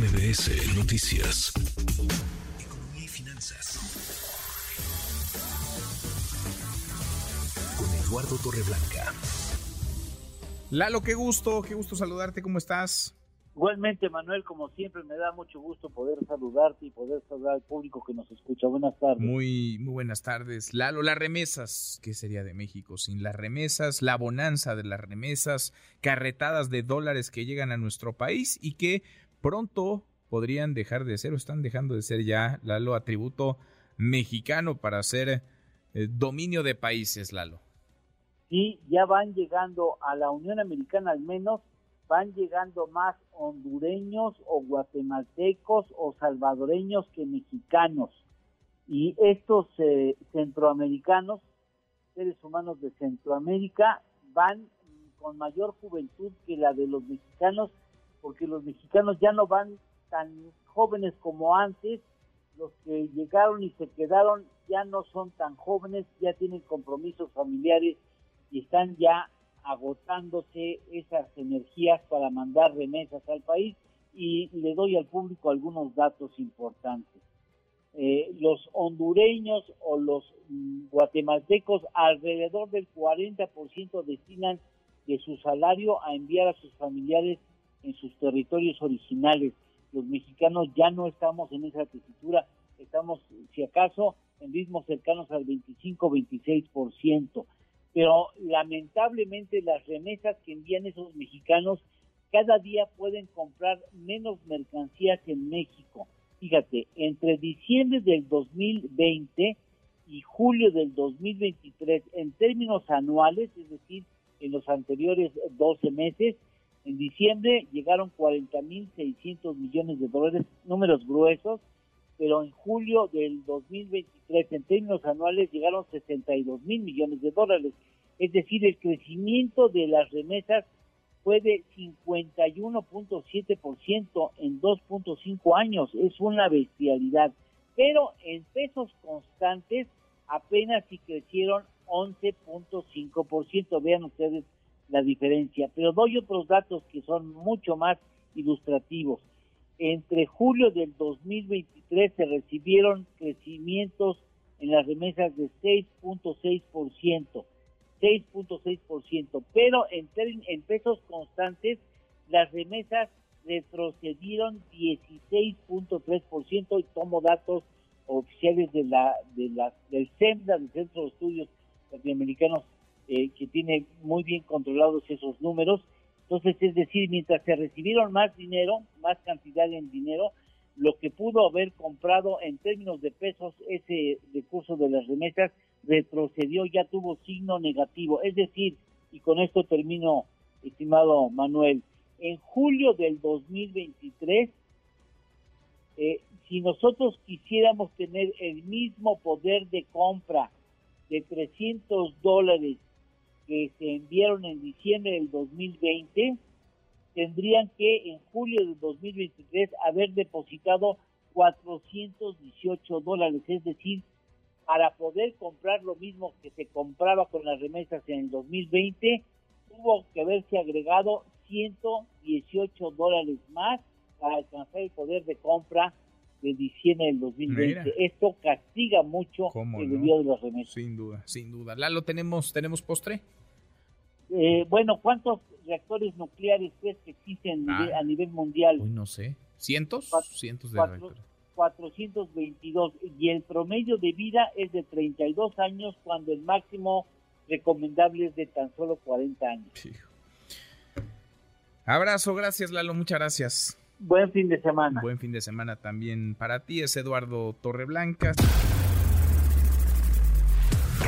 MBS Noticias. Economía y finanzas. Con Eduardo Torreblanca. Lalo, qué gusto, qué gusto saludarte, ¿cómo estás? Igualmente, Manuel, como siempre, me da mucho gusto poder saludarte y poder saludar al público que nos escucha. Buenas tardes. Muy, muy buenas tardes. Lalo, las remesas, ¿qué sería de México sin las remesas? La bonanza de las remesas, carretadas de dólares que llegan a nuestro país y que pronto podrían dejar de ser o están dejando de ser ya, Lalo, atributo mexicano para ser eh, dominio de países, Lalo. Sí, ya van llegando a la Unión Americana al menos van llegando más hondureños o guatemaltecos o salvadoreños que mexicanos. Y estos eh, centroamericanos, seres humanos de Centroamérica, van con mayor juventud que la de los mexicanos, porque los mexicanos ya no van tan jóvenes como antes, los que llegaron y se quedaron ya no son tan jóvenes, ya tienen compromisos familiares y están ya agotándose esas energías para mandar remesas al país y le doy al público algunos datos importantes. Eh, los hondureños o los mm, guatemaltecos alrededor del 40% destinan de su salario a enviar a sus familiares en sus territorios originales. Los mexicanos ya no estamos en esa tesitura, estamos, si acaso, en ritmos cercanos al 25-26% pero lamentablemente las remesas que envían esos mexicanos cada día pueden comprar menos mercancías en México. Fíjate, entre diciembre del 2020 y julio del 2023, en términos anuales, es decir, en los anteriores 12 meses, en diciembre llegaron 40.600 millones de dólares, números gruesos, pero en julio del 2023, en términos anuales, llegaron 62 mil millones de dólares. Es decir, el crecimiento de las remesas fue de 51.7% en 2.5 años. Es una bestialidad. Pero en pesos constantes apenas si crecieron 11.5%. Vean ustedes la diferencia. Pero doy otros datos que son mucho más ilustrativos entre julio del 2023 se recibieron crecimientos en las remesas de 6.6%, 6.6%, pero en, en pesos constantes las remesas retrocedieron 16.3% y tomo datos oficiales de la, de la, del CEMDA, del Centro de Estudios Latinoamericanos, eh, que tiene muy bien controlados esos números, entonces, es decir, mientras se recibieron más dinero, más cantidad en dinero, lo que pudo haber comprado en términos de pesos ese recurso de las remesas retrocedió, ya tuvo signo negativo. Es decir, y con esto termino, estimado Manuel, en julio del 2023, eh, si nosotros quisiéramos tener el mismo poder de compra de 300 dólares que se enviaron en diciembre del 2020, tendrían que en julio del 2023 haber depositado 418 dólares, es decir, para poder comprar lo mismo que se compraba con las remesas en el 2020, tuvo que haberse agregado 118 dólares más para alcanzar el poder de compra de diciembre del 2020. Esto castiga mucho el envío de las remesas. Sin duda, sin duda. Lalo, ¿tenemos, ¿tenemos postre? Eh, bueno, ¿cuántos reactores nucleares crees que existen a ah. nivel mundial? Uy, no sé. ¿Cientos? Cientos de reactores. 422 y el promedio de vida es de 32 años cuando el máximo recomendable es de tan solo 40 años. Abrazo, gracias Lalo, muchas gracias. Buen fin de semana. Buen fin de semana también para ti, es Eduardo Torreblanca.